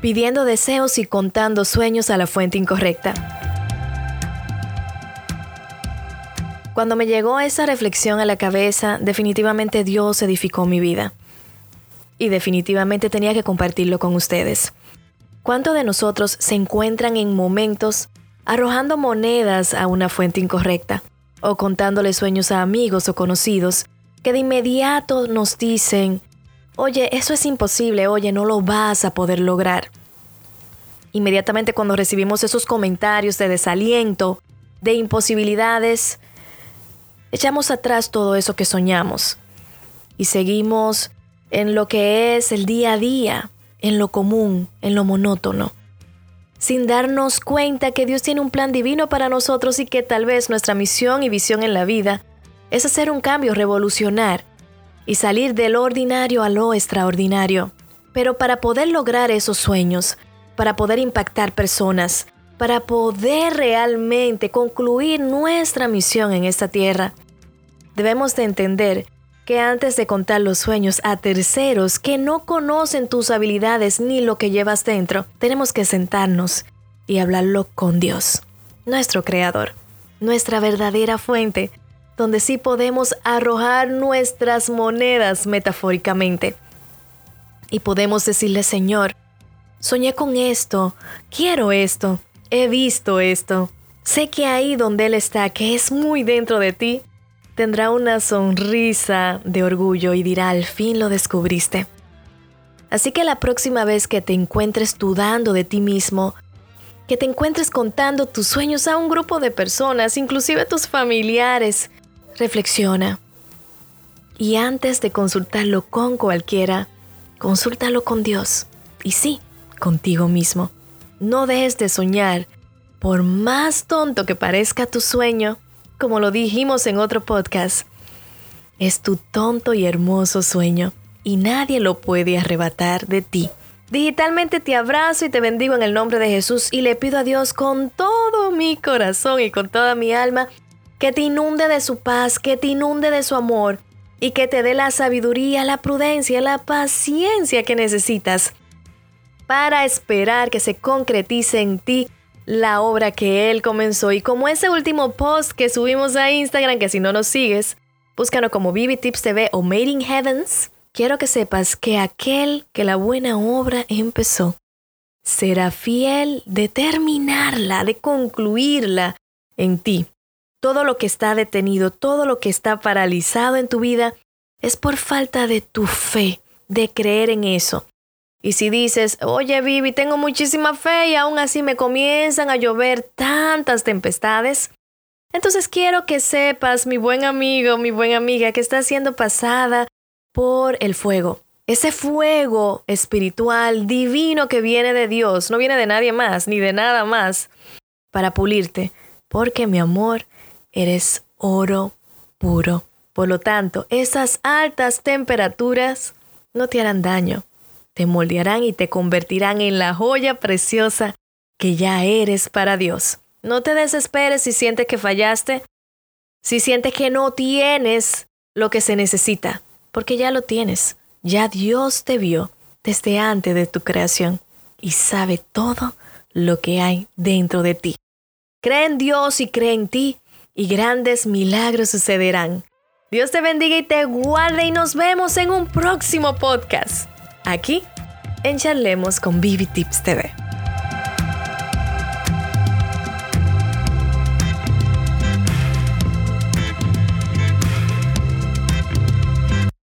pidiendo deseos y contando sueños a la fuente incorrecta. Cuando me llegó esa reflexión a la cabeza, definitivamente Dios edificó mi vida. Y definitivamente tenía que compartirlo con ustedes. ¿Cuántos de nosotros se encuentran en momentos arrojando monedas a una fuente incorrecta? O contándole sueños a amigos o conocidos que de inmediato nos dicen, oye, eso es imposible, oye, no lo vas a poder lograr. Inmediatamente cuando recibimos esos comentarios de desaliento, de imposibilidades, echamos atrás todo eso que soñamos y seguimos en lo que es el día a día, en lo común, en lo monótono, sin darnos cuenta que Dios tiene un plan divino para nosotros y que tal vez nuestra misión y visión en la vida es hacer un cambio, revolucionar y salir del ordinario a lo extraordinario. Pero para poder lograr esos sueños, para poder impactar personas, para poder realmente concluir nuestra misión en esta tierra, debemos de entender que antes de contar los sueños a terceros que no conocen tus habilidades ni lo que llevas dentro, tenemos que sentarnos y hablarlo con Dios, nuestro Creador, nuestra verdadera fuente, donde sí podemos arrojar nuestras monedas metafóricamente. Y podemos decirle, Señor, soñé con esto, quiero esto, he visto esto. Sé que ahí donde Él está, que es muy dentro de ti, tendrá una sonrisa de orgullo y dirá, al fin lo descubriste. Así que la próxima vez que te encuentres dudando de ti mismo, que te encuentres contando tus sueños a un grupo de personas, inclusive tus familiares, reflexiona. Y antes de consultarlo con cualquiera, consúltalo con Dios. Y sí, contigo mismo. No dejes de soñar. Por más tonto que parezca tu sueño, como lo dijimos en otro podcast, es tu tonto y hermoso sueño y nadie lo puede arrebatar de ti. Digitalmente te abrazo y te bendigo en el nombre de Jesús y le pido a Dios con todo mi corazón y con toda mi alma que te inunde de su paz, que te inunde de su amor y que te dé la sabiduría, la prudencia, la paciencia que necesitas para esperar que se concretice en ti la obra que Él comenzó. Y como ese último post que subimos a Instagram, que si no nos sigues, búscanos como Vivi Tips TV o Made in Heavens, quiero que sepas que aquel que la buena obra empezó será fiel de terminarla, de concluirla en ti. Todo lo que está detenido, todo lo que está paralizado en tu vida, es por falta de tu fe, de creer en eso. Y si dices, oye Vivi, tengo muchísima fe y aún así me comienzan a llover tantas tempestades, entonces quiero que sepas, mi buen amigo, mi buena amiga, que está siendo pasada por el fuego. Ese fuego espiritual, divino que viene de Dios, no viene de nadie más, ni de nada más, para pulirte, porque mi amor, eres oro puro. Por lo tanto, esas altas temperaturas no te harán daño, te moldearán y te convertirán en la joya preciosa que ya eres para Dios. No te desesperes si sientes que fallaste, si sientes que no tienes lo que se necesita, porque ya lo tienes. Ya Dios te vio desde antes de tu creación y sabe todo lo que hay dentro de ti. Cree en Dios y cree en ti y grandes milagros sucederán. Dios te bendiga y te guarde y nos vemos en un próximo podcast. Aquí en Charlemos con Vivi Tips TV.